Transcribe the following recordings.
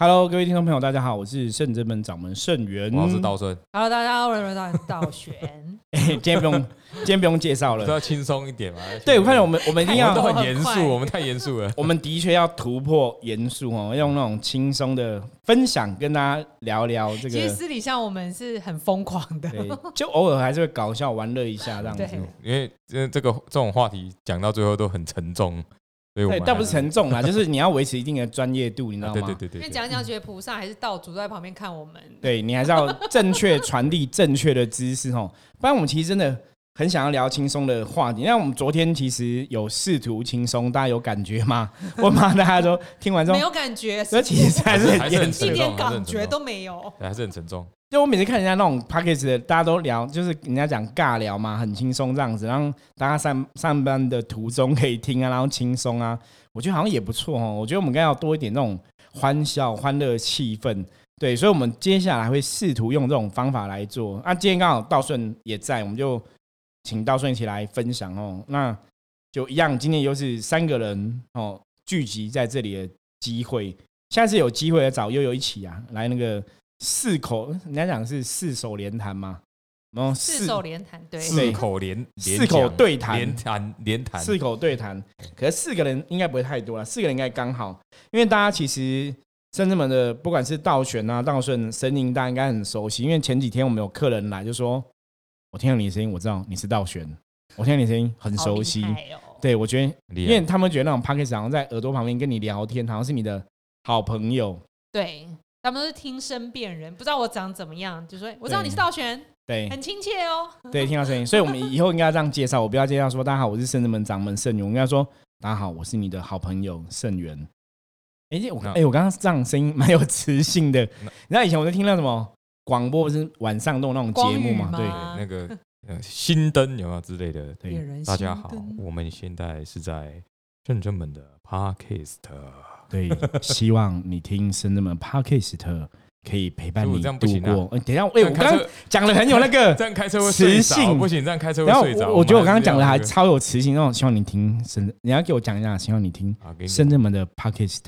Hello，各位听众朋友，大家好，我是圣真门掌门圣元，我是道顺，Hello，大家好，我是道道玄。哎今天不用，今天不用介绍了。都要轻松一点嘛。对，我看见我们，我们一定要都，很严肃，我们太严肃了。我们的确要突破严肃哦，用那种轻松的分享跟大家聊聊这个其实。私底下我们是很疯狂的，对，就偶尔还是会搞笑玩乐一下这样子。对因为这这个这种话题讲到最后都很沉重，所以我对，们但不是沉重啦，就是你要维持一定的专业度，你知道吗？啊对对对对对，因为讲一讲，觉得菩萨还是道主在旁边看我们。对你还是要正确传递正确的知识哦，不然我们其实真的很想要聊轻松的话题。那我们昨天其实有试图轻松，大家有感觉吗？我怕大家都听完之后，没有感觉，这其实还是还是很很严肃一沉重点感觉都没有。对还是很沉重。就我每次看人家那种 p a c k a g e 的，大家都聊，就是人家讲尬聊嘛，很轻松这样子，然后大家上上班的途中可以听啊，然后轻松啊，我觉得好像也不错哦。我觉得我们应该要多一点那种欢笑、欢乐气氛，对，所以我们接下来会试图用这种方法来做。那、今天刚好道顺也在，我们就请道顺一起来分享哦。那就一样，今天又是三个人哦聚集在这里的机会，下次有机会来找悠悠一起啊，来那个。四口，人家讲是四手联弹嘛，然后四手联弹，对，四口连四口对谈。连谈连谈，四口对谈，可是四个人应该不会太多了，四个人应该刚好，因为大家其实深圳门的不管是道玄啊、道顺、神灵，大家应该很熟悉，因为前几天我们有客人来就说，我听到你的声音，我知道你是道玄，我听到你的声音很熟悉，对我觉得，因为他们觉得那种 p o d c a s 好像在耳朵旁边跟你聊天，好像是你的好朋友，对，他们都是听声辨人，不知道我长怎么样，就说我知道你是道玄，对，很亲切哦。对，听到声音，所以我们以后应该这样介绍，我不要介绍说大家好，我是圣人门掌门圣元，我应该说大家好，我是你的好朋友圣元。哎、我那哎、我刚刚这样声音蛮有磁性的，那你知道以前我在听那什么广播，不是晚上都有那种节目嘛？对那个呃新灯有没有之类的？对大家好，我们现在是在深圳门的 Podcast，对，希望你听深圳门 Podcast 可以陪伴你度过。哎、等一下，哎、这样开我刚刚讲的很有那个 这样开车会磁性，不行，这样开车会然后睡着。我我觉得我刚刚讲的还超有磁性，那种希望你听圣，你要给我讲一下，希望你听深圳门的 Podcast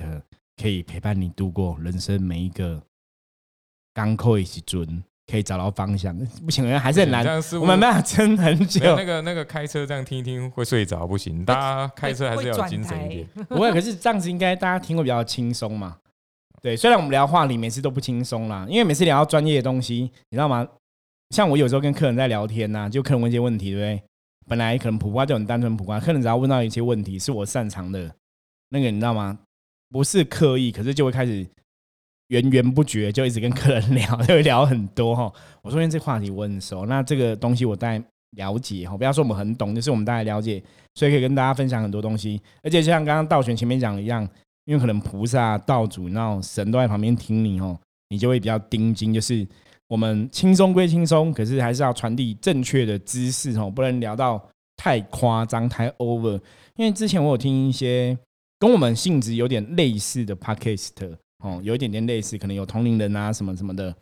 可以陪伴你度过人生每一个刚扣一起准，可以找到方向。不行，还是很难我们没办法撑很久那。个那个开车这样听一听会睡着，不行，大家开车还是要精神一点。不会，可是这样子应该大家听会比较轻松嘛。对，虽然我们聊话题每次都不轻松啦，因为每次聊到专业的东西，你知道吗？像我有时候跟客人在聊天呐、就客人问一些问题，对不对？本来可能普瓜就很单纯普瓜，客人只要问到一些问题是我擅长的，那个你知道吗？不是刻意，可是就会开始源源不绝，就一直跟客人聊，就会聊很多哈。我说因为这话题我很熟，那这个东西我大概了解哈，不要说我们很懂，就是我们大概了解，所以可以跟大家分享很多东西。而且就像刚刚道玄前面讲一样，因为可能菩萨、道主，那种神都在旁边听你哦，你就会比较盯紧，就是我们轻松归轻松，可是还是要传递正确的知识哦，不能聊到太夸张、太 over。因为之前我有听一些跟我们性质有点类似的 podcast 哦，有一点点类似，可能有同龄人啊什么什么的。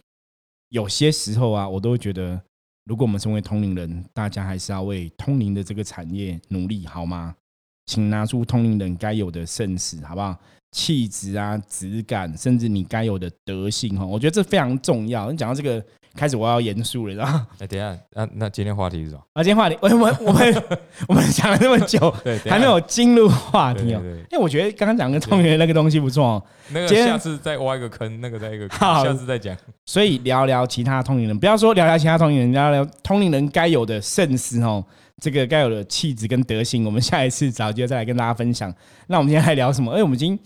有些时候啊，我都会觉得，如果我们身为同龄人，大家还是要为通灵的这个产业努力，好吗？请拿出通灵人该有的盛世，好不好？气质啊、质感，甚至你该有的德性哈，我觉得这非常重要。你讲到这个，开始我要严肃了，然后哎，等一下，那那今天话题是什么？啊，今天话题，我们我们 我们讲了那么久，还没有进入话题哦。对对对，因为我觉得刚刚讲的通灵人那个东西不错哦，那个下次再挖一个坑，那个再一个坑，好下次再讲。所以聊聊其他通灵人，不要说聊聊其他通灵人，聊聊通灵人该有的盛世哦，这个该有的气质跟德行，我们下一次找机会再来跟大家分享。那我们今天来聊什么？哎，我们已经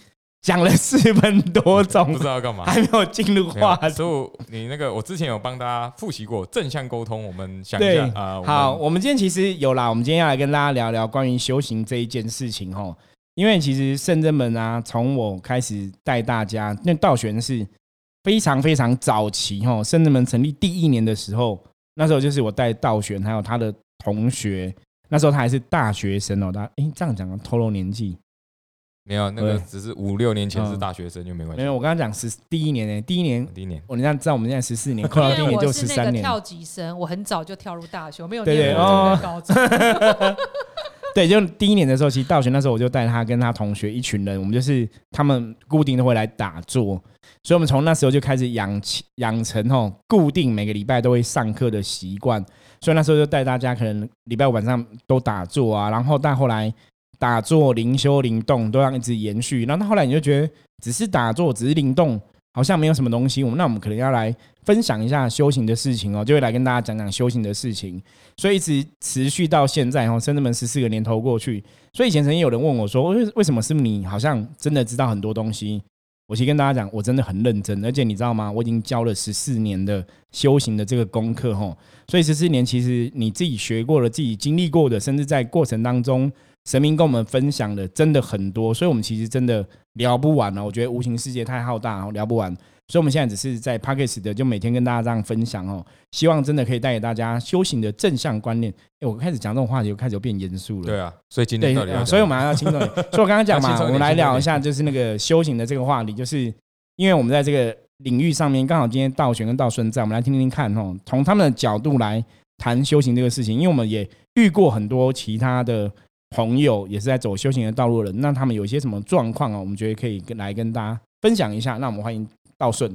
讲了四分多钟不知，道要干嘛。还没有进入话题。所以你那个，我之前有帮大家复习过正向沟通，我们想一下啊。我们好，，我们今天其实有啦，我们今天要来跟大家聊聊关于修行这一件事情哈。因为其实圣真门啊，从我开始带大家，那道玄是非常非常早期哈，圣真门成立第一年的时候，那时候就是我带道玄还有他的同学，那时候他还是大学生哦，他哎这样讲透露年纪没有那个只是五六年前是嗯。大学生就没关系。没有，我刚刚讲十第一年呢，第一年第一年。我你家知道我们现在十四年，扣到第一年就十三年，跳级生，我很早就跳入大学，我没有念高中。对，就第一年的时候，其实大学那时候我就带他跟他同学一群人，我们就是他们固定都会来打坐，所以我们从那时候就开始养起养成吼固定每个礼拜都会上课的习惯，所以那时候就带大家可能礼拜五晚上都打坐啊，然后但后来打坐、灵修、灵动都要一直延续，然后到后来你就觉得只是打坐，只是灵动。好像没有什么东西，我们那我们可能要来分享一下修行的事情哦，就会来跟大家讲讲修行的事情，所以一直持续到现在哦，甚至们十四个年头过去，所以以前曾经有人问我说，为为什么是你好像真的知道很多东西？我其实跟大家讲，我真的很认真，而且你知道吗？我已经教了十四年的修行的这个功课吼，所以十四年其实你自己学过了，自己经历过的，甚至在过程当中。神明跟我们分享的真的很多，所以我们其实真的聊不完了。我觉得无形世界太浩大，聊不完。所以我们现在只是在 p a c k e s 的，就每天跟大家这样分享哦。希望真的可以带给大家修行的正向观念。哎，我开始讲这种话题，我开始变严肃了。对啊，所以今天对，所以我们要轻松点。所以我刚刚讲嘛，我们来聊一下，就是那个修行的这个话题，就是因为我们在这个领域上面，刚好今天道玄跟道顺在，我们来听听看哦，从他们的角度来谈修行这个事情。因为我们也遇过很多其他的。朋友也是在走修行的道路的人，那他们有一些什么状况啊？我们觉得可以跟来跟大家分享一下。那我们欢迎道顺。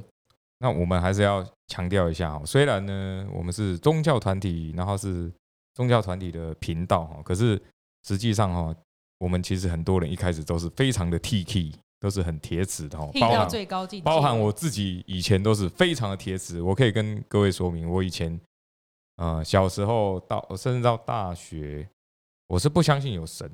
那我们还是要强调一下哈，虽然呢我们是宗教团体，然后是宗教团体的频道哈，可是实际上哈，我们其实很多人一开始都是非常的 T K，都是很铁齿的哈，包含最高境界，包含我自己以前都是非常的铁齿。我可以跟各位说明，我以前呃小时候到甚至到大学。我是不相信有神，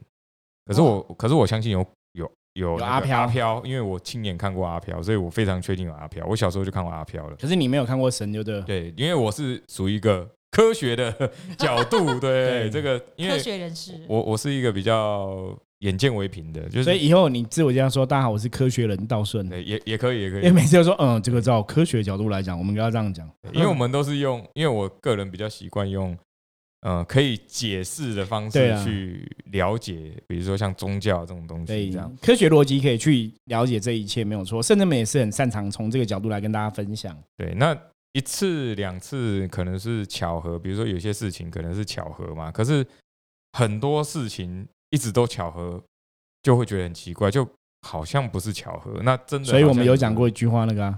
可是我可是我相信有有有阿飘阿飘，因为我亲眼看过阿飘，所以我非常确定有阿飘。我小时候就看过阿飘了。可是你没有看过神，就对。对，因为我是属于一个科学的 角度，对这个，因为科学人士，我我是一个比较眼见为凭的，就是所以以后你自我介绍说，大家好，我是科学人道顺，也也可以，也可以。因为每次都说，嗯，这个照科学角度来讲，我们要这样讲，因为我们都是用，因为我个人比较习惯用。呃，可以解释的方式去了解，比如说像宗教这种东西，这样科学逻辑可以去了解这一切，没有错。甚至们也是很擅长从这个角度来跟大家分享。对，那一次两次可能是巧合，比如说有些事情可能是巧合嘛。可是很多事情一直都巧合，就会觉得很奇怪，就好像不是巧合。那真的，所以我们有讲过一句话，那个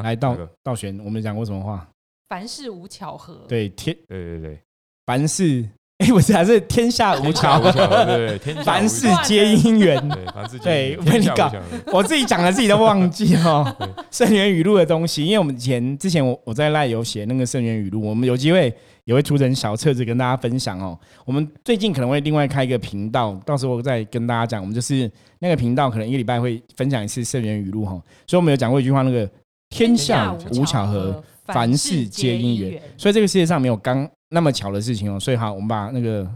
来道道玄，我们讲过什么话？凡事无巧合。对，天，对对对。凡事，哎，不是，还是天下无巧，对对，凡事皆因缘，对，凡事对，我跟你搞，我自己讲的自己都忘记 哈。圣元语录的东西，因为我们以前之前我我在赖有写那个圣元语录，我们有机会也会出成小册子跟大家分享哦。我们最近可能会另外开一个频道，到时候再跟大家讲。我们就是那个频道，可能一个礼拜会分享一次圣元语录哈。所以我们有讲过一句话，那个天下无巧合，凡事皆因缘。所以这个世界上没有刚。那么巧的事情哦，所以好，我们把那个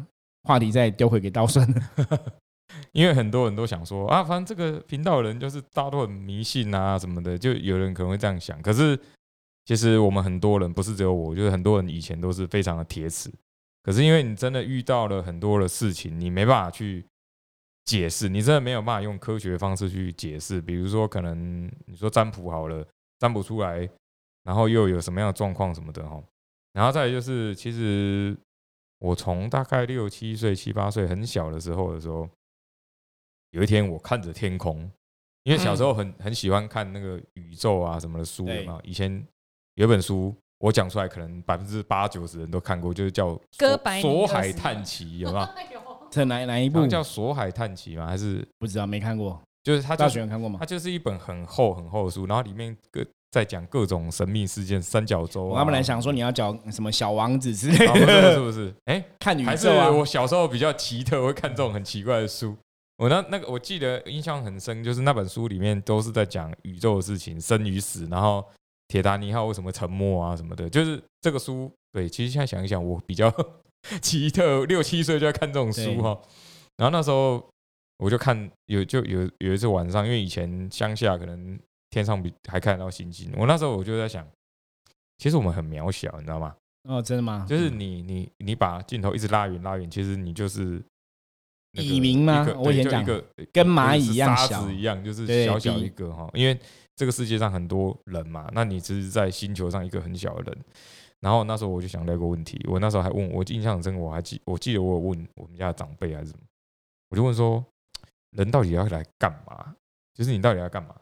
话题再丢回给刀顺，因为很多人都想说啊，反正这个频道的人就是大家都很迷信啊什么的，就有人可能会这样想。可是其实我们很多人不是只有我，就是很多人以前都是非常的铁齿。可是因为你真的遇到了很多的事情，你没办法去解释，你真的没有办法用科学方式去解释。比如说，可能你说占卜好了，占卜出来，然后又有什么样的状况什么的哈。然后再就是，其实我从大概六七岁、七八岁很小的时候的时候，有一天我看着天空，因为小时候很很喜欢看那个宇宙啊什么的书嘛。以前有本书，我讲出来可能百分之八九十人都看过，就是叫《锁海探奇》，有吗？这哪哪一部叫《索海探奇》吗？还是不知道没看过？就是他大学看过吗？它就是一本很厚很厚的书，然后里面各。在讲各种神秘事件，三角洲。我本来想说你要讲什么小王子之类的，是不是？哎，看宇宙。还是我小时候比较奇特，会看这种很奇怪的书。我那那个我记得印象很深，就是那本书里面都是在讲宇宙的事情，生与死，然后铁达尼号为什么沉没啊什么的。就是这个书，对，其实现在想一想，我比较 奇特，六七岁就在看这种书哈。然后那时候我就看有就有有一次晚上，因为以前乡下可能。天上比还看得到星星，我那时候我就在想，其实我们很渺小，你知道吗？哦，真的吗？就是你你你把镜头一直拉远拉远，其实你就是蚁民吗？我以前讲个跟蚂蚁一样小一样，就是小小一个哈。因为这个世界上很多人嘛，那你只是在星球上一个很小的人。然后那时候我就想到一个问题，我那时候还问我印象很深，我还记我记得我有问我们家的长辈还是什么，我就问说，人到底要来干嘛？就是你到底要干嘛？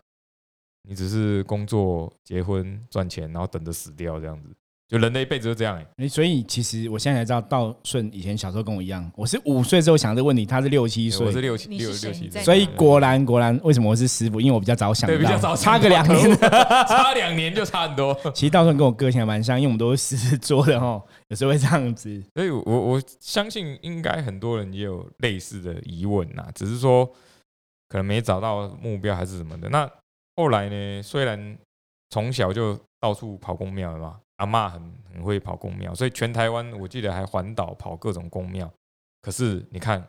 你只是工作、结婚、赚钱，然后等着死掉这样子。就人的一辈子就这样哎、诶所以其实我现在才知道，道顺以前小时候跟我一样，我是五岁之后想这个问题，他是六七岁我是，六七你六六七所以果然果然，为什么我是师傅？因为我比较早想到，对比较早差个两年。差两年就差很多。其实道顺跟我个性还蛮像，因为我们都是狮子座的哈，有时候会这样子。所以我我相信应该很多人也有类似的疑问呐，只是说可能没找到目标还是什么的。那后来呢？虽然从小就到处跑公庙嘛，阿妈很很会跑公庙，所以全台湾我记得还环岛跑各种公庙。可是你看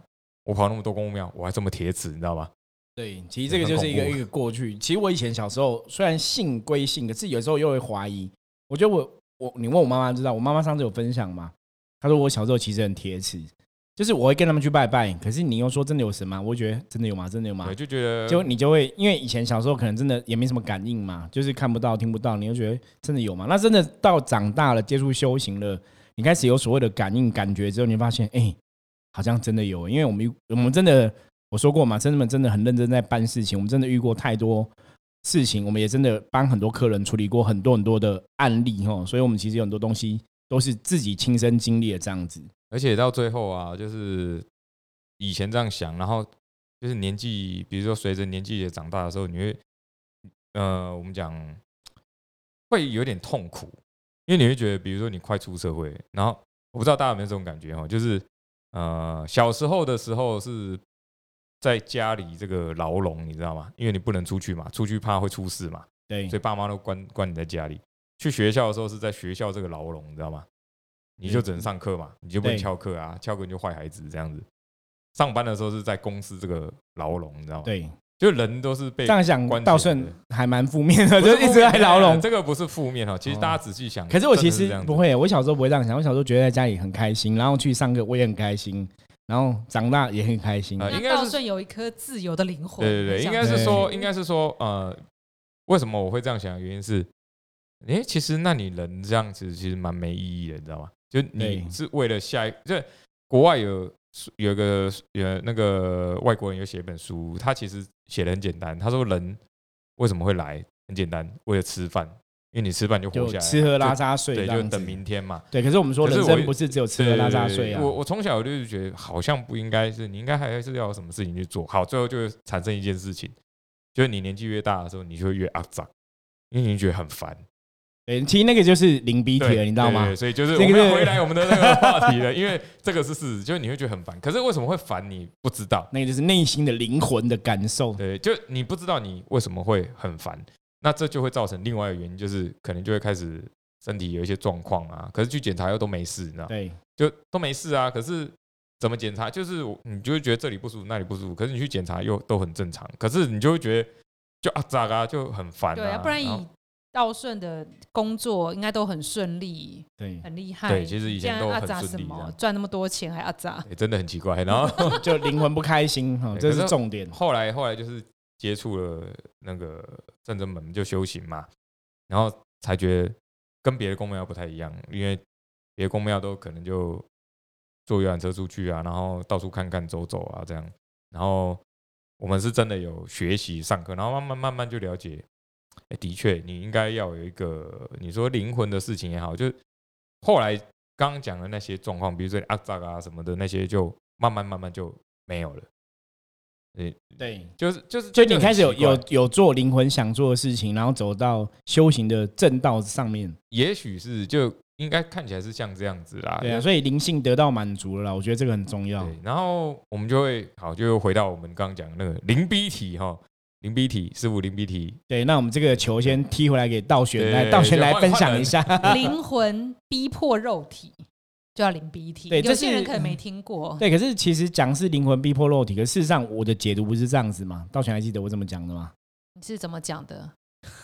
我跑那么多公庙，我还这么铁齿，你知道吗？对，其实这个就是一个一个过去。其实我以前小时候虽然信归信，可是有时候又会怀疑。我觉得我我你问我妈妈知道，我妈妈上次有分享嘛？她说我小时候其实很铁齿，就是我会跟他们去拜拜，可是你又说真的有神吗？我觉得真的有吗？真的有吗对，？就觉得就你就会因为以前小时候可能真的也没什么感应嘛，就是看不到听不到，你就觉得真的有吗？那真的到长大了接触修行了，你开始有所谓的感应感觉之后，你发现哎、好像真的有，因为我们我们真的我说过嘛，真的们真的很认真在办事情，我们真的遇过太多事情，我们也真的帮很多客人处理过很多很多的案例哈，所以我们其实有很多东西都是自己亲身经历的这样子。而且到最后啊，就是以前这样想，然后就是年纪，比如说随着年纪也长大的时候，你会，呃，我们讲会有点痛苦，因为你会觉得，比如说你快出社会，然后我不知道大家有没有这种感觉哈，就是呃小时候的时候是在家里这个牢笼，你知道吗？因为你不能出去嘛，出去怕会出事嘛，对所以爸妈都关关你在家里。去学校的时候是在学校这个牢笼，你知道吗？你就只能上课嘛，你就不能翘课啊，翘课你就坏孩子这样子。上班的时候是在公司这个牢笼，你知道吗？，对，就人都是被这样想道顺还蛮负面的，就一直在牢笼。这个不是负面哦。其实大家仔细想，可是我其实不，会，我小时候不会这样想。我小时候觉得在家里很开心，然后去上课我也很开心，然后长大也很开心。呃应该是道顺有一颗自由的灵魂。对对对，应该是说，应该是说，呃，为什么我会这样想？原因是，哎，其实那你人这样子其实蛮没意义的，你知道吗？就你是为了下一，就国外有有个有那个外国人有写一本书，他其实写的很简单，他说人为什么会来？很简单，为了吃饭，因为你吃饭就活下来，吃喝拉撒睡对，就等。明天嘛。对，可是我们说人生不是只有吃喝拉撒睡啊我。我从小就是觉得好像不应该是，你应该还是要有什么事情去做好，最后就会产生一件事情，就是你年纪越大的时候，你就会越肮脏，因为你觉得很烦，对，其实那个就是零鼻涕了，你知道吗？所以就是我们要回来我们的那个话题了，因为这个是事实，就是你会觉得很烦，可是为什么会烦你不知道，那个就是内心的灵魂的感受。对，就你不知道你为什么会很烦，那这就会造成另外一个原因，就是可能就会开始身体有一些状况啊，可是去检查又都没事，你知道吗？对，就都没事啊。可是怎么检查，就是我你就会觉得这里不舒服，那里不舒服，可是你去检查又都很正常，可是你就会觉得就啊咋啊，就很烦、啊。对啊，不然道顺的工作应该都很顺利，对，很厉害。对其实以前都很顺利赚那么多钱还阿扎，也真的很奇怪。然后 就灵魂不开心 哈，这是是重点。后来后来就是接触了那个正真门，就修行嘛，然后才觉得跟别的公庙不太一样，因为别的公庙都可能就坐游览车出去啊，然后到处看看走走啊这样，然后我们是真的有学习上课，然后慢慢慢慢就了解，哎，的确你应该要有一个你说灵魂的事情也好，就后来刚刚讲的那些状况，比如说阿扎啊什么的那些，就慢慢慢慢就没有了。对，对，就是就是，就你开始有有有做灵魂想做的事情，然后走到修行的正道上面。也许是就应该看起来是像这样子啦。对啊，所以灵性得到满足了啦，我觉得这个很重要。对，然后我们就会好，就又回到我们刚刚讲的那个灵逼体哈，零 B 体师傅零 B 体，对，那我们这个球先踢回来给道玄对来，道玄来分享一下。灵魂逼迫肉体，就要灵鼻体。对这有些人可能没听过。对，可是其实讲是灵魂逼迫肉体，可是事实上我的解读不是这样子嘛？道玄还记得我怎么讲的吗？你是怎么讲的？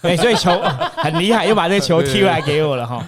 对，所以球 很厉害，又把这个球踢回来给我了哈。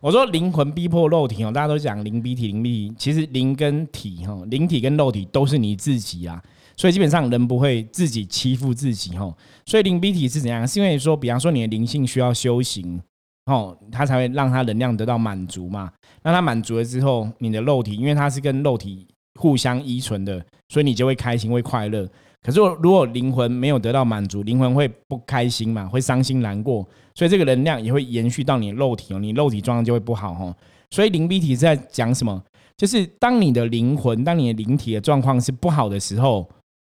我说灵魂逼迫肉体哦，大家都讲灵逼体，灵逼体，其实灵跟体哈，灵体跟肉体都是你自己啊，所以基本上人不会自己欺负自己哈。所以灵逼体是怎样？是因为说，比方说你的灵性需要修行哦，它才会让它能量得到满足嘛。那它满足了之后，你的肉体因为它是跟肉体互相依存的，所以你就会开心会快乐。可是如果灵魂没有得到满足，灵魂会不开心嘛，会伤心难过，所以这个能量也会延续到你肉体哦，你肉体状况就会不好哦。所以灵逼体是在讲什么？就是当你的灵魂、当你的灵体的状况是不好的时候，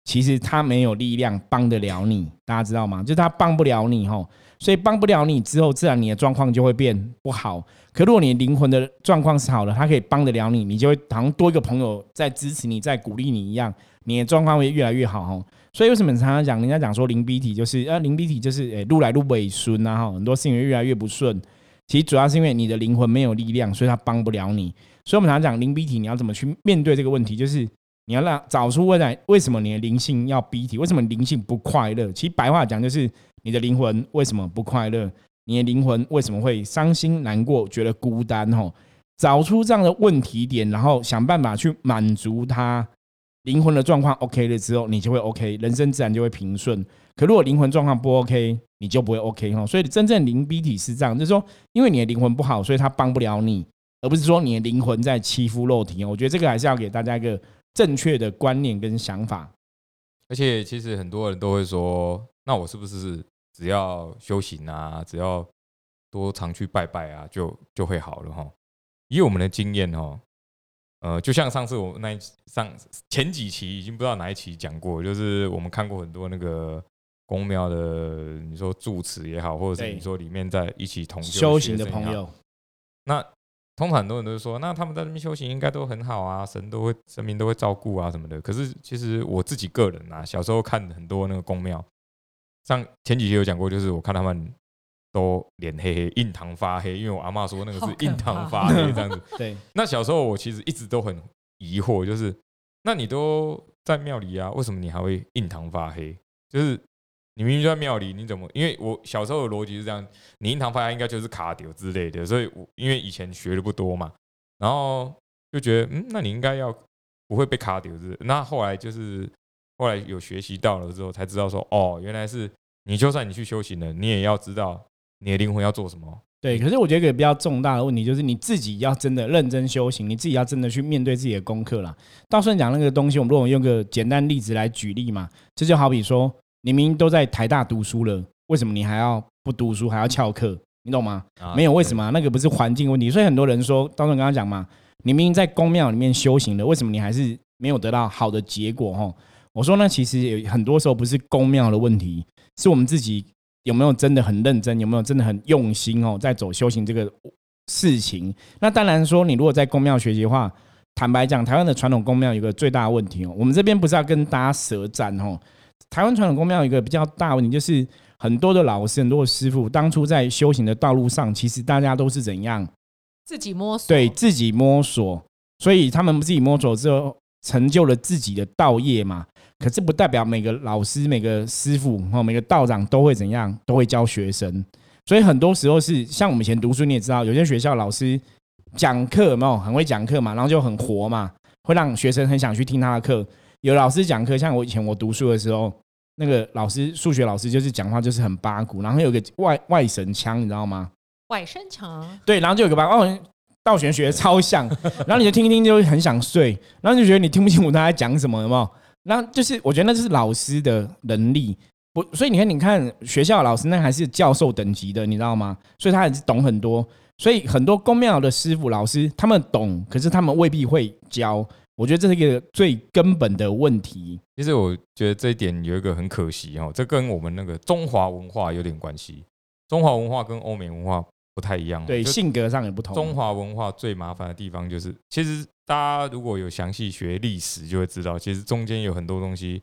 其实他没有力量帮得了你，大家知道吗？就是他帮不了你吼，所以帮不了你之后，自然你的状况就会变不好。可如果你灵魂的状况是好的，他可以帮得了你，你就会好像多一个朋友在支持你、在鼓励你一样，你的状况会越来越好吼。所以为什么常常讲，人家讲说灵逼体就是呃，灵逼体就是诶，路来路尾顺啊哈，很多事情越来越不顺。其实主要是因为你的灵魂没有力量，所以他帮不了你。所以我们常常讲灵逼体，你要怎么去面对这个问题？就是你要让找出未来为什么你的灵性要逼体，为什么灵性不快乐？其实白话讲就是你的灵魂为什么不快乐？你的灵魂为什么会伤心难过、觉得孤单？吼，找出这样的问题点，然后想办法去满足他灵魂的状况 OK 了之后，你就会 OK，人生自然就会平顺。可如果灵魂状况不 OK，你就不会 OK 哈。所以真正灵逼体是这样，就是说，因为你的灵魂不好，所以他帮不了你。而不是说你的灵魂在欺负肉体我觉得这个还是要给大家一个正确的观念跟想法。而且其实很多人都会说，那我是不是只要修行啊，只要多常去拜拜啊，就就会好了哈？以我们的经验哦，呃，就像上次我那上前几期已经不知道哪一期讲过，就是我们看过很多那个公庙的，你说住持也好，或者是你说里面在一起同修行的朋友，那。通常很多人都说，那他们在那边修行应该都很好啊，神都会神明都会照顾啊什么的。可是其实我自己个人啊，小时候看很多那个宫庙，像前几期有讲过，就是我看他们都脸黑黑、印堂发黑，因为我阿妈说那个是印堂发黑这样子。对。那小时候我其实一直都很疑惑，就是那你都在庙里啊，为什么你还会印堂发黑？就是。你明明就在庙里，你怎么？因为我小时候的逻辑是这样，你印堂发黑应该就是卡丢之类的，所以我因为以前学的不多嘛，然后就觉得，嗯，那你应该要不会被卡丢之。那后来就是后来有学习到了之后，才知道说，哦，原来是你就算你去修行了，你也要知道你的灵魂要做什么。对，可是我觉得一个比较重大的问题就是你自己要真的认真修行，你自己要真的去面对自己的功课了。到时候讲那个东西，我们如果用个简单例子来举例嘛，这就好比说。你明明都在台大读书了，为什么你还要不读书，还要翘课？你懂吗？没有为什么，那个不是环境问题。所以很多人说，当时刚刚讲嘛，你明明在公庙里面修行了，为什么你还是没有得到好的结果？哈，我说那其实有很多时候不是公庙的问题，是我们自己有没有真的很认真，有没有真的很用心哦，在走修行这个事情。那当然说，你如果在公庙学习的话，坦白讲，台湾的传统公庙有个最大的问题哦，我们这边不是要跟大家舌战哦。台湾传统公庙有一个比较大问题，就是很多的老师、很多的师傅，当初在修行的道路上，其实大家都是怎样自己摸索，对自己摸索，所以他们自己摸索之后，成就了自己的道业嘛。可是不代表每个老师、每个师傅、哦每个道长都会怎样，都会教学生。所以很多时候是像我们以前读书，你也知道，有些学校老师讲课没有很会讲课嘛，然后就很活嘛，会让学生很想去听他的课。有老师讲课，像我以前我读书的时候，那个老师数学老师就是讲话就是很八股，然后有个外外神腔，你知道吗？外省腔。对，然后就有个八哦，道玄学超像，然后你就听听就会很想睡，然后就觉得你听不清楚他在讲什么，有没有？然后就是我觉得那就是老师的能力，不，所以你看，你看学校老师那还是教授等级的，你知道吗？所以他还是懂很多，所以很多公庙的师傅老师他们懂，可是他们未必会教。我觉得这是一个最根本的问题。其实我觉得这一点有一个很可惜哦，这跟我们那个中华文化有点关系。中华文化跟欧美文化不太一样，对性格上也不同。中华文化最麻烦的地方就是，其实大家如果有详细学历史，就会知道，其实中间有很多东西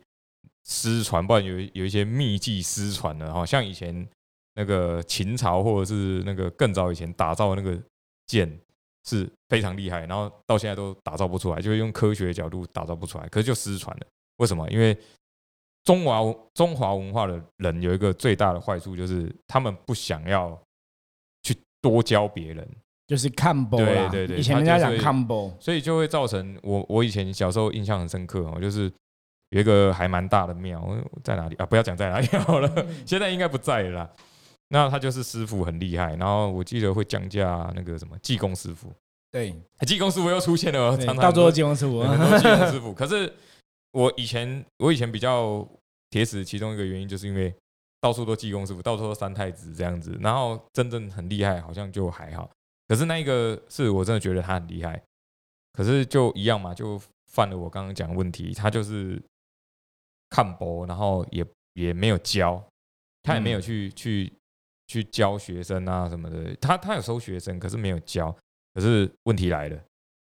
失传，不然有有一些秘技失传的哈。像以前那个秦朝，或者是那个更早以前打造的那个剑。是非常厉害，然后到现在都打造不出来，就是用科学的角度打造不出来，可是就失传了。为什么？因为中华中华文化的人有一个最大的坏处，就是他们不想要去多教别人，就是看播对对对，以前人家讲看播，所以就会造成我我以前小时候印象很深刻哦，就是有一个还蛮大的庙在哪里啊？不要讲在哪里好了，现在应该不在了。那他就是师傅很厉害，然后我记得会降价那个什么济公师傅，对，技工师傅又出现了，常常到最后技工师傅对，很多 技工师傅。可是我以前我以前比较铁死，其中一个原因就是因为到处都技工师傅，到处都三太子这样子，然后真正很厉害好像就还好。可是那一个是我真的觉得他很厉害，可是就一样嘛，就犯了我刚刚讲的问题，他就是看播，然后也也没有教，他也没有嗯去、去去教学生啊什么的，他他有收学生，可是没有教。可是问题来了，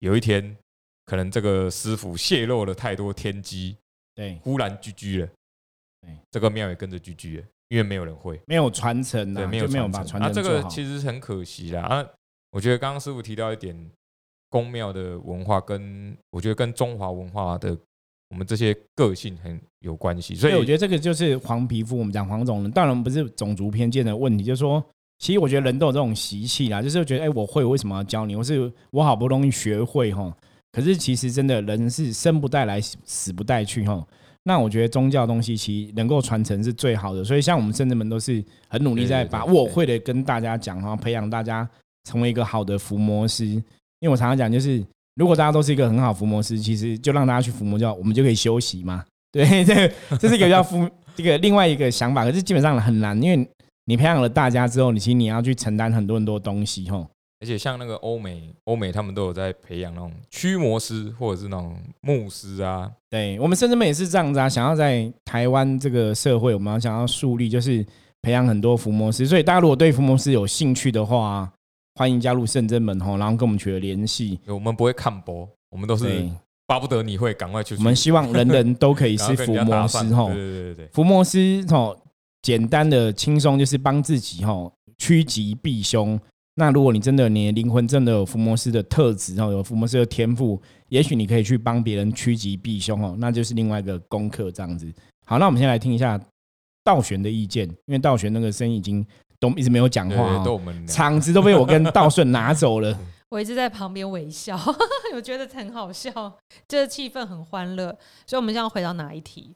有一天可能这个师傅泄露了太多天机，对，忽然居居了，对，这个庙也跟着居居了，因为没有人会，没有传承对，啊，没有没有把传传承啊，这。个其实很可惜啦啊。我觉得刚刚师傅提到一点，宫庙的文化跟我觉得跟中华文化的我们这些个性很有关系，所以我觉得这个就是黄皮肤，我们讲黄种人，当然不是种族偏见的问题，就是说，其实我觉得人都有这种习气啦，就是觉得，哎、我会，我为什么要教你？我是我好不容易学会哈，可是其实真的人是生不带来，死不带去哈。那我觉得宗教的东西其实能够传承是最好的，所以像我们圣人们都是很努力在把我会的跟大家讲哈，培养大家成为一个好的伏魔师。因为我常常讲，就是如果大家都是一个很好的伏魔师，其实就让大家去伏魔教，我们就可以休息嘛。对，这这是一个叫伏 这个另外一个想法，可是基本上很难，因为你培养了大家之后，你其实你要去承担很多很多东西吼。而且像那个欧美，欧美他们都有在培养那种驱魔师或者是那种牧师啊，对我们甚至们也是这样子啊，想要在台湾这个社会，我们要想要树立，就是培养很多伏魔师。所以大家如果对伏魔师有兴趣的话，欢迎加入圣真门吼，然后跟我们取得联系。我们不会看播，我们都是，巴不得你会赶快去。我们希望人人都可以是伏人家搭讪魔师吼对。对对对伏魔师吼，简单的轻松就是帮自己吼趋吉避凶。那如果你真的你的灵魂真的有伏魔师的特质哦，有伏魔师的天赋，也许你可以去帮别人趋吉避凶哦，那就是另外一个功课这样子。好，那我们先来听一下道玄的意见，因为道玄那个声音已经都一直没有讲对话哦，对都我们场子都被我跟道顺拿走了。我一直在旁边微笑，我觉得很好笑，这个气氛很欢乐。所以，我们现在回到哪一题？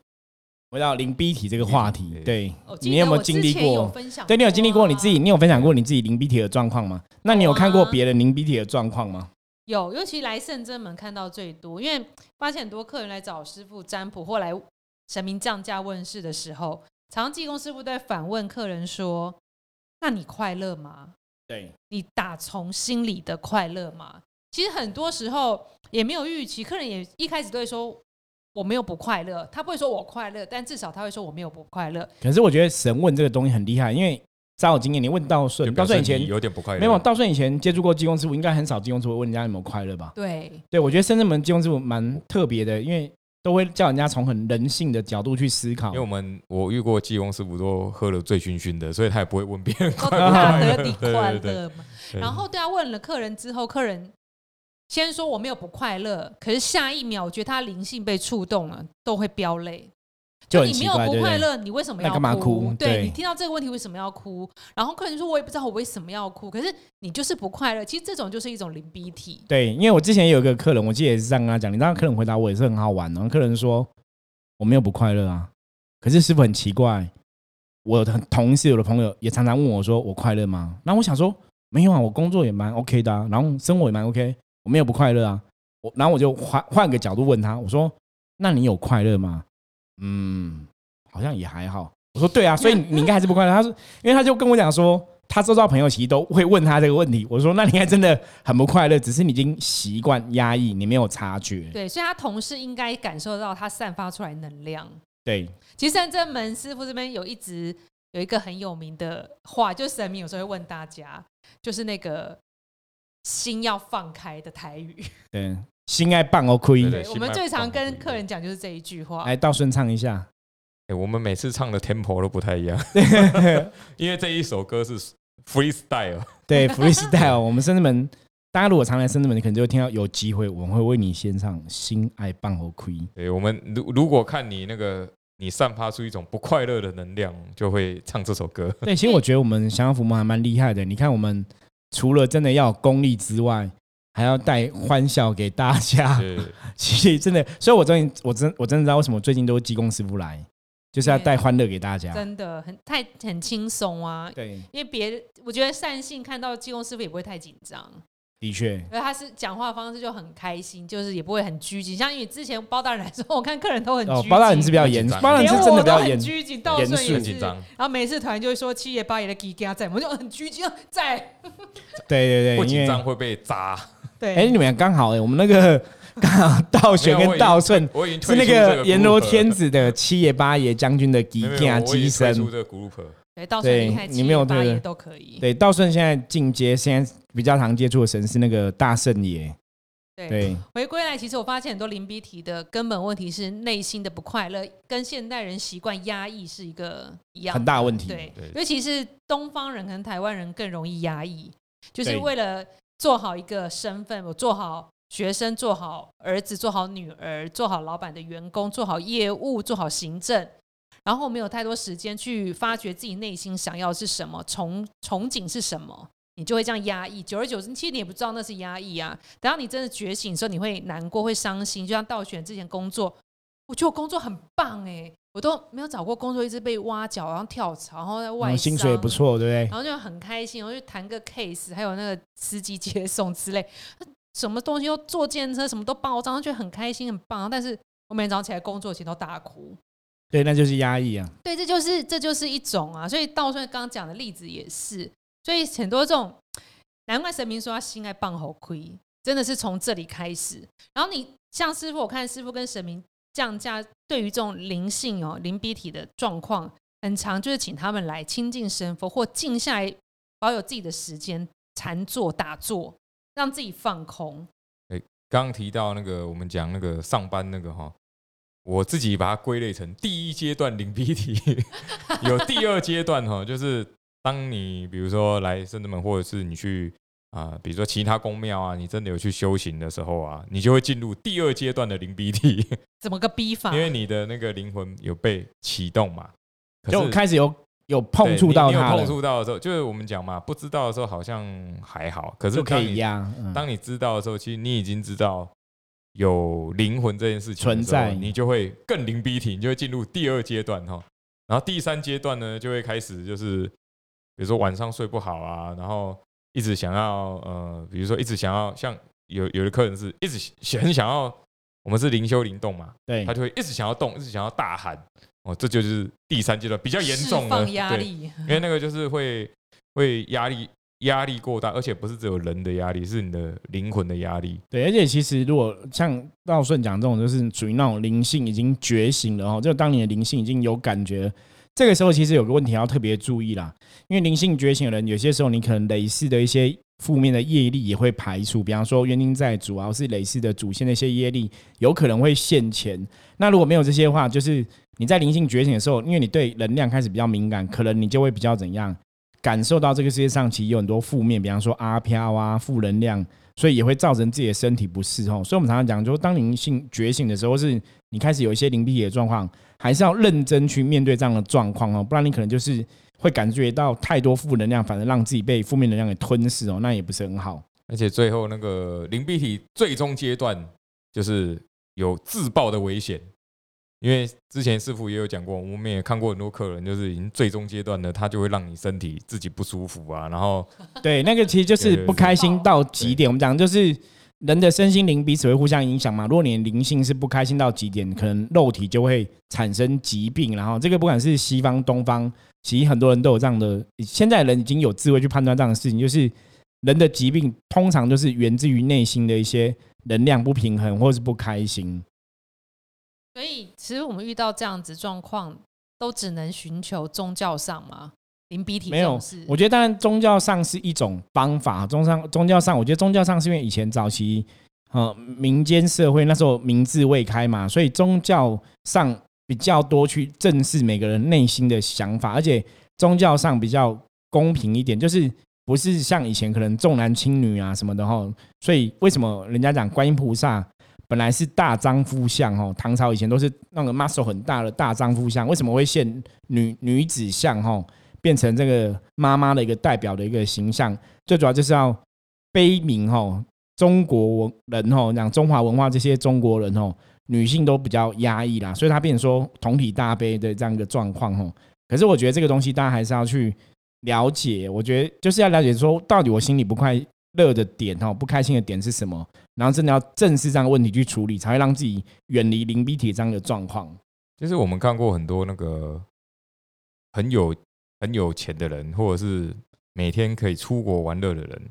回到零 B 体这个话题，对我你有没有经历过？分享对你有经历过你自己，啊你有分享过你自己零 B 体的状况吗？那你有看过别人零 B 体的状况吗？有，尤其来圣真门看到最多，因为发现很多客人来找师傅占卜或来神明降价问世的时候，常常济公师傅都会反问客人说：“那你快乐吗？对，你打从心里的快乐吗？”其实很多时候也没有预期，客人也一开始都会说我没有不快乐，他不会说我快乐，但至少他会说我没有不快乐。可是我觉得神问这个东西很厉害，因为在我经验，你问道就顺，道顺以前有点不快乐，没有，道顺以前接触过济公师傅，应该很少济公师傅问人家有没有快乐吧？对，对，我觉得深圳门济公师傅蛮特别的，因为都会叫人家从很人性的角度去思考因为。我们我遇过济公师傅都喝了醉醺醺的，所以他也不会问别人 都快乐。然后对他，问了客人之后，客人先说我没有不快乐，可是下一秒我觉得他灵性被触动了，都会飙泪。就很你没有不快乐，你为什么要那干嘛哭对对你听到这个问题为什么要哭？然后客人说我也不知道我为什么要哭，可是你就是不快乐。其实这种就是一种零逼体。对，因为我之前有一个客人，我记得也是这样跟他讲，你知道客人回答我也是很好玩哦。客人说我没有不快乐啊，可是师傅很奇怪，我的同事、我的朋友也常常问我说我快乐吗？然后我想说没有啊，我工作也蛮 OK 的、啊，然后生活也蛮 OK，我没有不快乐啊。我然后我就换换个角度问他，我说那你有快乐吗？嗯，好像也还好。我说对啊，所以你应该还是不快乐。他说，因为他就跟我讲说，他周遭朋友其实都会问他这个问题。我说那你应该真的很不快乐，只是你已经习惯压抑，你没有察觉。对，所以他同事应该感受到他散发出来能量。对，其实深圳门师傅这边有一直有一个很有名的话，就神明有时候会问大家，就是那个心要放开的台语。对，心爱棒哦亏对。对我们最常跟客人讲就是这一句话。来，道顺唱一下。哎我们每次唱的 tempo 都不太一样，因为这一首歌是 freestyle，对，freestyle，我们深圳门，大家如果常来深圳门，你可能就会听到有机会，我们会为你献唱心爱棒哦亏。对我们如如果看你那个你散发出一种不快乐的能量，就会唱这首歌。对，其实我觉得我们降妖伏魔还蛮厉害的。你看，我们除了真的要有功力之外，还要带欢笑给大家。其实真的，所以我终于，我真我真的知道为什么最近都是济公师傅来，就是要带欢乐给大家。真的很太很轻松啊，对，因为别我觉得善信看到济公师傅也不会太紧张。的确，而他是讲话方式就很开心，就是也不会很拘谨。像因为之前包大人来说，我看客人都很拘哦，谨，包大人是比较严包大人真的我都很比较严，拘谨，到严肃紧张。然后每次团就会说七爷八爷的给给他在，我就很拘谨，啊在对对对，不紧张会被砸。对。哎，你们刚好哎，我们那个 刚好道玄跟道顺我已经是那个阎罗天子的七爷八爷将军的吉架没有没有我已机身经退出。这个 group 了。对，道顺厉害，你没有七爷八爷都可以。对，道顺现在进阶，现在比较常接触的神是那个大圣爷。对对，回归来，其实我发现很多灵鼻体的根本问题是内心的不快乐，跟现代人习惯压抑是一个一样的很大问题对对，尤其是东方人跟台湾人更容易压抑，就是为了做好一个身份，我做好学生，做好儿子，做好女儿，做好老板的员工，做好业务，做好行政。然后没有太多时间去发掘自己内心想要是什么，憧憧憬是什么，你就会这样压抑。久而久之，其实你也不知道那是压抑啊。等到你真的觉醒的时候，你会难过，会伤心。就像道选之前工作，我觉得我工作很棒哎、我都没有找过工作，一直被挖角，然后跳槽，然后在外然后薪水也不商，错，对不对？然后就很开心，我就谈个 case，还有那个司机接送之类，什么东西都坐电车，什么都包账，就很开心很棒。但是我每天早上起来工作前都大哭。对，那就是压抑啊。对，这就是这就是一种啊，所以道顺刚刚讲的例子也是，所以很多这种，难怪神明说他心爱棒好亏，真的是从这里开始。然后你像师傅，我看师傅跟神明降价，对于这种灵性哦灵鼻体的状况，很长，就是请他们来亲近神佛或静下来，保有自己的时间禅坐打坐，让自己放空。刚刚提到那个，我们讲那个上班那个哈，我自己把它归类成第一阶段零 B 体，有第二阶段哈，就是当你比如说来圣子门，或者是你去啊、比如说其他宫庙啊，你真的有去修行的时候啊，你就会进入第二阶段的零逼体，怎么个逼法？因为你的那个灵魂有被启动嘛，可就是开始有有碰对触到你你有碰触到的时候，就是我们讲嘛，不知道的时候好像还好，可是就可以压。嗯当你知道的时候，其实你已经知道有灵魂这件事情存在你就会更灵逼体，你就会进入第二阶段哈。然后第三阶段呢，就会开始就是，比如说晚上睡不好啊，然后一直想要呃，比如说一直想要像有有的客人是一直想很想要，我们是灵修灵动嘛，对他，就会一直想要动，一直想要大喊哦，这就是第三阶段比较严重的放压力，因为那个就是会会压力压力过大，而且不是只有人的压力，是你的灵魂的压力。对，而且其实如果像道顺讲这种，就是属于那种灵性已经觉醒了哦，就当你的灵性已经有感觉了，这个时候其实有个问题要特别注意啦，因为灵性觉醒的人，有些时候你可能累世的一些负面的业力也会排除，比方说冤亲债主啊，或是累世的祖先的一些业力，有可能会现前。那如果没有这些的话，就是你在灵性觉醒的时候，因为你对能量开始比较敏感，可能你就会比较怎样感受到这个世界上其实有很多负面，比方说阿飘啊、负能量。所以也会造成自己的身体不适哦。所以我们常常讲，就是当灵性觉醒的时候，是你开始有一些灵体的状况，还是要认真去面对这样的状况哦，不然你可能就是会感觉到太多负能量，反而让自己被负面能量给吞噬哦，那也不是很好。而且最后那个灵璧体最终阶段就是有自爆的危险，因为之前师傅也有讲过，我们也看过很多客人，就是已经最终阶段了，他就会让你身体自己不舒服啊，然后对，那个其实就是不开心到极点。我们讲就是人的身心灵彼此会互相影响嘛。如果你的灵性是不开心到极点，可能肉体就会产生疾病。然后这个不管是西方、东方，其实很多人都有这样的。现在人已经有智慧去判断这样的事情，就是人的疾病通常就是源自于内心的一些能量不平衡或是不开心。所以，其实我们遇到这样子状况，都只能寻求宗教上嘛，灵鼻体没有我觉得当然宗教上是一种方法，宗上宗教上，我觉得宗教上是因为以前早期呃民间社会那时候民智未开嘛，所以宗教上比较多去正视每个人内心的想法，而且宗教上比较公平一点，就是不是像以前可能重男轻女啊什么的哈。所以为什么人家讲观音菩萨本来是大丈夫相哦，唐朝以前都是那个 muscle 很大的大丈夫相，为什么会现女女子相哈？变成这个妈妈的一个代表的一个形象，最主要就是要悲悯哈中国文人哈，讲中华文化这些中国人哦，女性都比较压抑啦，所以她变成说同体大悲的这样一个状况哈。可是我觉得这个东西大家还是要去了解，我觉得就是要了解说到底我心里不快乐的点哈，不开心的点是什么，然后真的要正视这样的问题去处理，才会让自己远离零 B 体这样的状况。就是我们看过很多那个很有很有钱的人，或者是每天可以出国玩乐的人，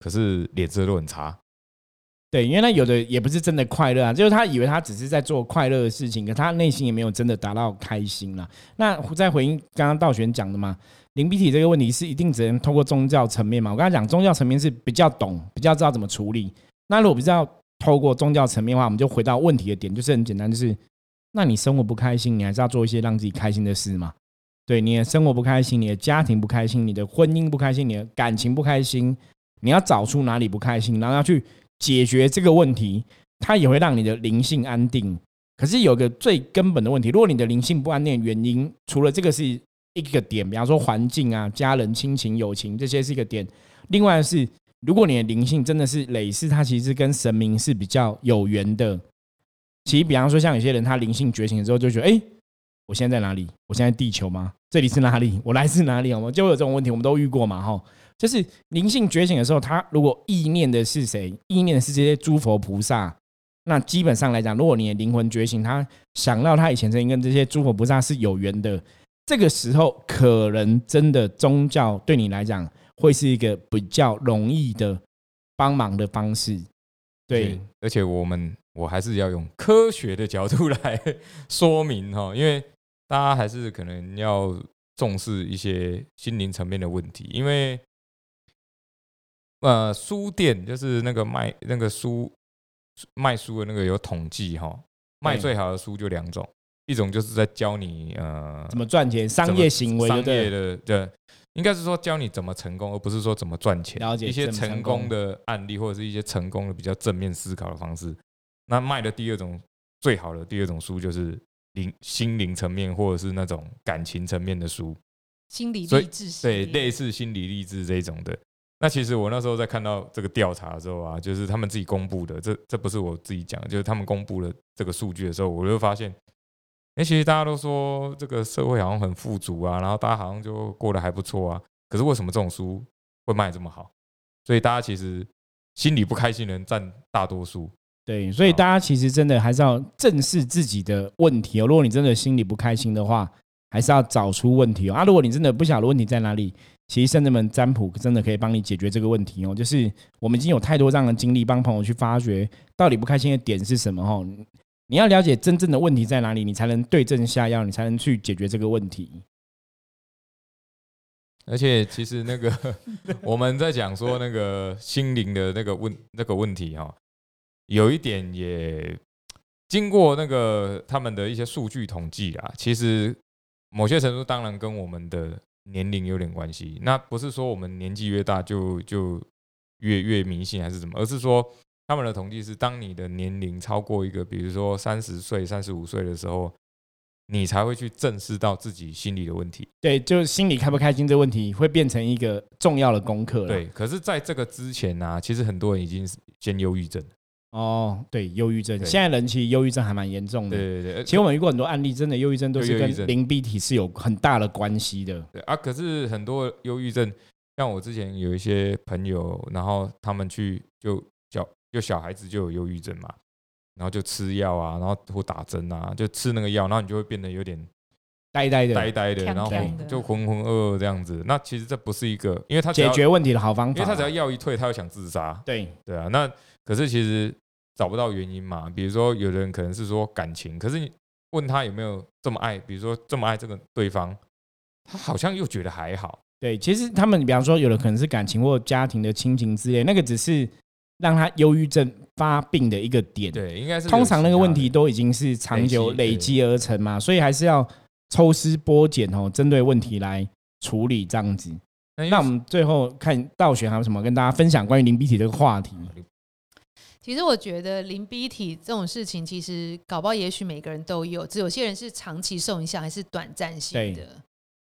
可是脸色都很差。对，因为他有的也不是真的快乐啊，就是他以为他只是在做快乐的事情，可他内心也没有真的达到开心啦。那再回应刚刚道玄讲的嘛，灵鼻体这个问题是一定只能通过宗教层面嘛？我刚才讲宗教层面是比较懂、比较知道怎么处理。那如果比较透过宗教层面的话，我们就回到问题的点，就是很简单，就是那你生活不开心，你还是要做一些让自己开心的事嘛？对，你的生活不开心，你的家庭不开心，你的婚姻不开心，你的感情不开心，你要找出哪里不开心，然后要去。解决这个问题，它也会让你的灵性安定。可是有个最根本的问题，如果你的灵性不安定，原因除了这个是一个点，比方说环境啊、家人、亲情、友情这些是一个点。另外是，如果你的灵性真的是累世，它其实跟神明是比较有缘的。其实，比方说像有些人，他灵性觉醒之后，就觉得，哎，我现在在哪里？我现在地球吗？这里是哪里？我来自哪里？我们就会有这种问题，我们都遇过嘛，哈。就是灵性觉醒的时候，他如果意念的是谁？意念的是这些诸佛菩萨。那基本上来讲，如果你的灵魂觉醒，他想到他以前曾经跟这些诸佛菩萨是有缘的，这个时候可能真的宗教对你来讲会是一个比较容易的帮忙的方式。对，而且我们我还是要用科学的角度来 说明哈，因为大家还是可能要重视一些心灵层面的问题，因为。呃，书店就是那个卖那个书卖书的那个有统计哈，卖最好的书就两种，一种就是在教你呃怎么赚钱，商业行为，商业的对，应该是说教你怎么成功，而不是说怎么赚钱。了解一些成功的案例或者是一些成功的比较正面思考的方式。那卖的第二种最好的第二种书就是灵心灵层面或者是那种感情层面的书，心理励志对类似心理励志这种的。那其实我那时候在看到这个调查的时候啊，就是他们自己公布的，这这不是我自己讲，就是他们公布了这个数据的时候，我就发现，哎，其实大家都说这个社会好像很富足啊，然后大家好像就过得还不错啊，可是为什么这种书会卖这么好？所以大家其实心里不开心的人占大多数。对，所以大家其实真的还是要正视自己的问题哦。如果你真的心里不开心的话，还是要找出问题哦。啊，如果你真的不晓得问题在哪里。其实圣人们占卜真的可以帮你解决这个问题哦。就是我们已经有太多这样的经历，帮朋友去发掘到底不开心的点是什么哦。你要了解真正的问题在哪里，你才能对症下药，你才能去解决这个问题。而且，其实那个 我们在讲说那个心灵的那个问那个问题哈，有一点也经过那个他们的一些数据统计啊，其实某些程度当然跟我们的。年龄有点关系，那不是说我们年纪越大就就越越迷信还是怎么，而是说他们的统计是，当你的年龄超过一个，比如说三十岁、三十五岁的时候，你才会去正视到自己心理的问题。对，就是心理开不开心这个问题会变成一个重要的功课。对，可是在这个之前呢，其实很多人已经先忧郁症。哦，对，忧郁症，现在人其实忧郁症还蛮严重的。对对对，其实我们遇过很多案例，真的忧郁症都是跟灵鼻体是有很大的关系的。对啊，可是很多忧郁症，像我之前有一些朋友，然后他们去就小就小孩子就有忧郁症嘛，然后就吃药啊，然后或打针啊，就吃那个药，然后你就会变得有点呆呆的，呆呆的，然后就浑浑噩噩这样子。那其实这不是一个，因为他解决问题的好方法，因为他只要药一退，他又想自杀。对对啊，那可是其实。找不到原因嘛？比如说，有的人可能是说感情，可是你问他有没有这么爱，比如说这么爱这个对方，他好像又觉得还好。对，其实他们比方说，有的可能是感情或家庭的亲情之类，那个只是让他忧郁症发病的一个点。对，应该是通常那个问题都已经是长久累积而成嘛，所以还是要抽丝剥茧哦，针对问题来处理这样子。那我们最后看道玄还有什么跟大家分享关于灵鼻体这个话题？其实我觉得淋鼻体这种事情，其实搞不好也许每个人都有，只有些人是长期受影响，还是短暂性的。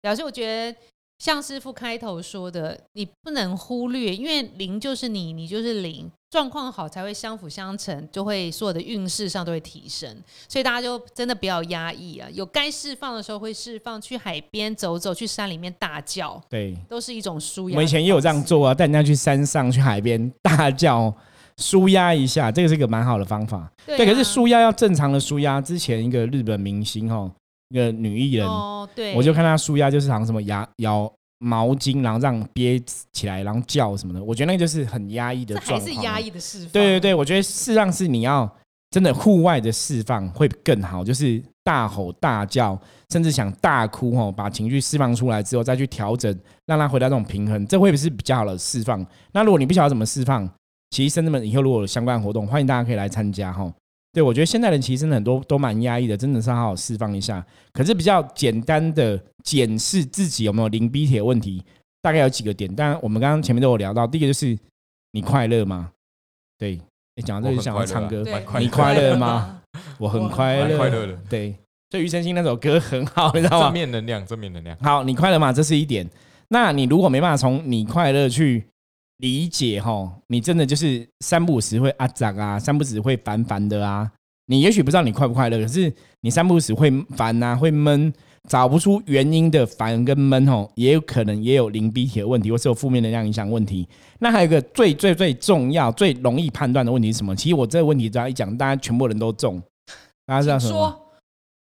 表示我觉得像师傅开头说的，你不能忽略，因为零就是你，你就是零，状况好才会相辅相成，就会所有的运势上都会提升。所以大家就真的不要压抑啊，有该释放的时候会释放，去海边走走，去山里面大叫，对，都是一种舒压。我们以前也有这样，做啊，带人家去山上、去海边大叫，舒压一下，这个是一个蛮好的方法。对可是舒压要正常的舒压。之前一个日本明星哦，一个女艺人，哦，对，我就看她舒压，就是好像什么咬咬毛巾，然后让憋起来，然后叫什么的。我觉得那个就是很压抑的这状况。还是压抑的释放。对对对，我觉得事实上是你要真的户外的释放会更好，就是大吼大叫，甚至想大哭哦，把情绪释放出来之后再去调整，让它回到这种平衡，这会不会是比较好的释放？那如果你不晓得怎么释放，其实甚至们以后如果有相关活动，欢迎大家可以来参加哈。对，我觉得现代人其实很多都蛮压抑的，真的是好好释放一下。可是比较简单的检视自己有没有零 B 铁问题，大概有几个点。当然，我们刚刚前面都有聊到，第一个就是你快乐吗？对，你讲到这我就想要唱歌，对，你快乐吗？我很快乐，蛮快乐的，对，所以庾澄庆那首歌很好，你知道吗正？面能量，正面能量。好，你快乐吗？这是一点。那你如果没办法从你快乐去理解哈，你真的就是三不五时会阿长啊，三不五时会烦烦的啊。你也许不知道你快不快乐，可是你三不五时会烦啊，会闷，找不出原因的烦跟闷吼，也有可能也有零 B 体的问题，或是有负面能量影响问题。那还有一个最最最重要、最容易判断的问题是什么？其实我这个问题只要一讲，大家全部人都中。大家知道什么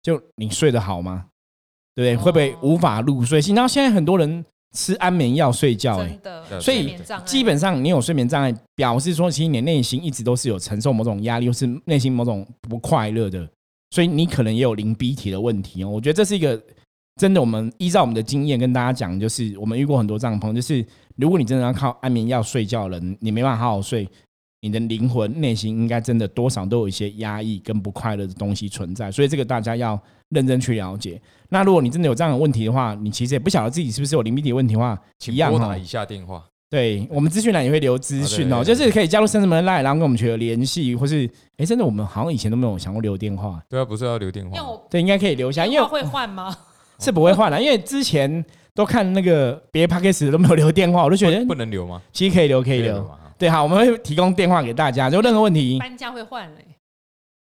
就你睡得好吗？对不对？会不会无法入睡？你知道现在很多人吃安眠药睡觉、欸，真的，所以基本上你有睡眠障碍，表示说其实你的内心一直都是有承受某种压力，或是内心某种不快乐的，所以你可能也有零 B 体的问题哦。我觉得这是一个真的，我们依照我们的经验跟大家讲，就是我们遇过很多这样的朋友，就是如果你真的要靠安眠药睡觉的人，你没办法好好睡。你的灵魂内心应该真的多少都有一些压抑跟不快乐的东西存在，所以这个大家要认真去了解。那如果你真的有这样的问题的话，你其实也不晓得自己是不是有灵敏体问题的话，请一样哦拨打以下电话。对我们资讯栏也会留资讯哦，就是可以加入深圳门 line，然后跟我们取得联系，或是哎，真的我们好像以前都没有想过留电话，对啊，不是要留电话对，应该可以留下，因为电话会换吗？是不会换的，因为之前都看那个别的 p a c k a g e 都没有留电话，我都觉得不能留吗？其实可以留，可以留。嘛。对，好，我们会提供电话给大家，就任何问题搬家会换嘞，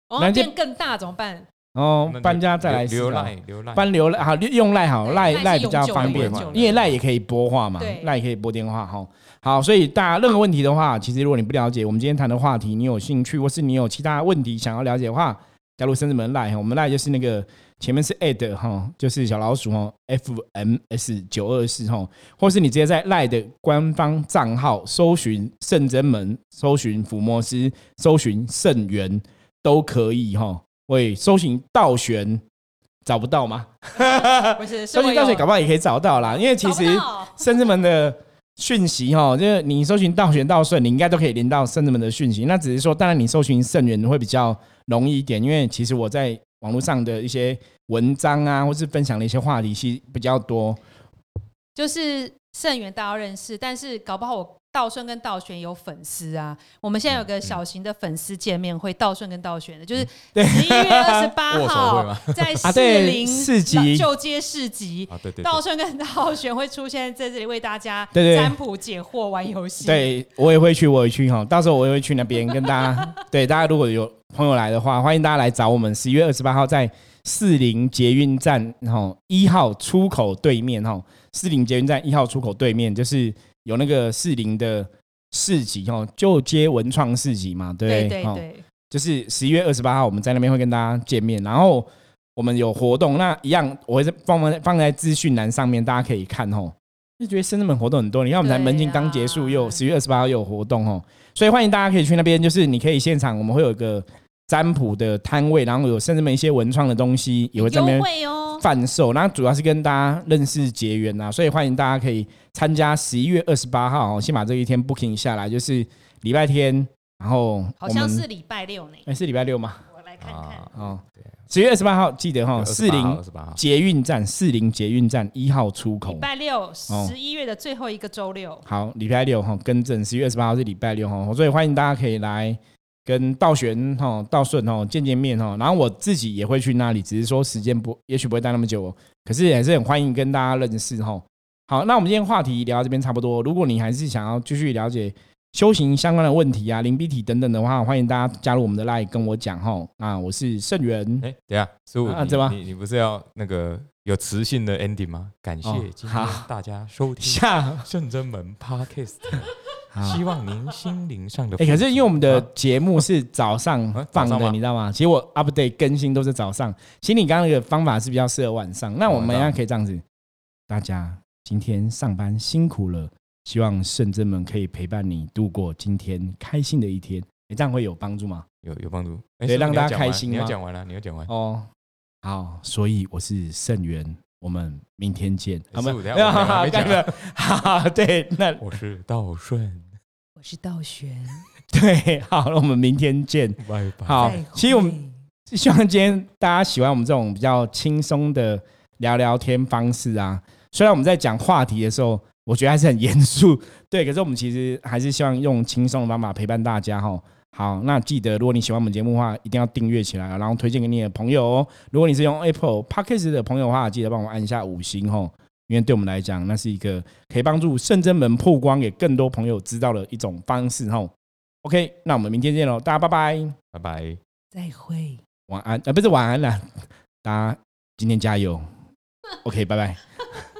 哦，变更大怎么办？哦那，搬家再来留思考赖留赖，搬留赖好用赖好对赖赖比较方便因为赖也可以拨话嘛对，赖也可以拨电话哈。好，所以大家任何问题的话，其实如果你不了解我们今天谈的话题，你有兴趣，或是你有其他问题想要了解的话，加入深圳门赖，我们赖就是那个前面是 ad 哈，就是小老鼠哈，fms 九二四哈，或是你直接在赖的官方账号搜寻圣真门，搜寻抚摩斯，搜寻圣元都可以哈。喂，搜寻倒悬找不到吗？不是，搜寻倒悬搞不好也可以找到啦，因为其实圣智门的讯息哈，就是你搜寻倒悬倒顺，你应该都可以连到圣智门的讯息。那只是说，当然你搜寻圣元会比较容易一点，因为其实我在网络上的一些文章啊，或是分享的一些话题，其实比较多。就是圣元大家都认识，但是搞不好我道顺跟道玄有粉丝啊。我们现在有个小型的粉丝见面会，道顺跟道玄的，就是十一月二十八号在士啊对林市集旧街市集。啊，对对对道顺跟道玄会出现在这里，为大家占卜解惑、玩游戏。，对我也会去，我也去哈，到时候我也会去那边跟大家。对大家如果有朋友来的话，欢迎大家来找我们。十一月二十八号在士林捷运站哈一号出口对面哈，士林捷运站一号出口对面就是有那个士林的市集哦，旧街文创市集嘛，对对对对，就是十一月二十八号，我们在那边会跟大家见面，然后我们有活动，那一样我会在放在放在资讯栏上面，大家可以看哦。就觉得深圳门活动很多，你看我们才门禁刚结束，啊又十月二十八号又有活动哦，所以欢迎大家可以去那边，就是你可以现场，我们会有一个占卜的摊位，然后有甚至们一些文创的东西也会在那边优惠哦。贩售，那主要是跟大家认识结缘呐，所以欢迎大家可以参加十一月二十八号哦，先把这一天 booking 下来，就是礼拜天，然后好像是礼拜六呢，哎是礼拜六吗？我来看看。啊，哦对，十月二十八号记得哈，士林二十八号，捷运站四零捷运站一号出口礼。拜六，哦十一月的最后一个周六。好，礼拜六哈，更正，十月二十八号是礼拜六哈，所以欢迎大家可以来跟道玄哈、道顺哈见见面哈。然后我自己也会去那里，只是说时间不，也许不会待那么久，可是也是很欢迎跟大家认识哈。好，那我们今天话题聊到这边差不多。如果你还是想要继续了解修行相关的问题啊、灵逼体等等的话，欢迎大家加入我们的 line 跟我讲哈。那我是圣元，哎，等一下，师傅，你啊怎么你你不是要那个有磁性的 ending 吗？感谢哦今天大家收听下圣真门 Podcast，好希望您心灵上的哎、可是因为我们的啊节目是早上啊放的，你知道吗？其实我 update 更新都是早上。其实你刚刚那个方法是比较适合晚上。那我们哦现在可以这样子，大家今天上班辛苦了，希望圣真们可以陪伴你度过今天开心的一天。你这样会有帮助吗？有有帮助，对让大家你要讲完你要讲完了，你要讲完。哦，好，所以我是圣元，我们明天见。好们没讲 对，那我是道顺，我是道玄，对，好，了我们明天见。拜拜。好，其实我们会希望今天大家喜欢我们这种比较轻松的聊聊天方式啊。虽然我们在讲话题的时候，我觉得还是很严肃，对，可是我们其实还是希望用轻松的方法陪伴大家哈。好，那记得如果你喜欢我们节目的话，一定要订阅起来，然后推荐给你的朋友哦。如果你是用 Apple Podcast 的朋友的话，记得帮我按一下五星哦，因为对我们来讲，那是一个可以帮助圣真门曝光给更多朋友知道的一种方式哈。OK，那我们明天见喽，大家拜拜。拜拜。再会。晚安，呃，不是晚安啦，大家今天加油。OK，拜拜。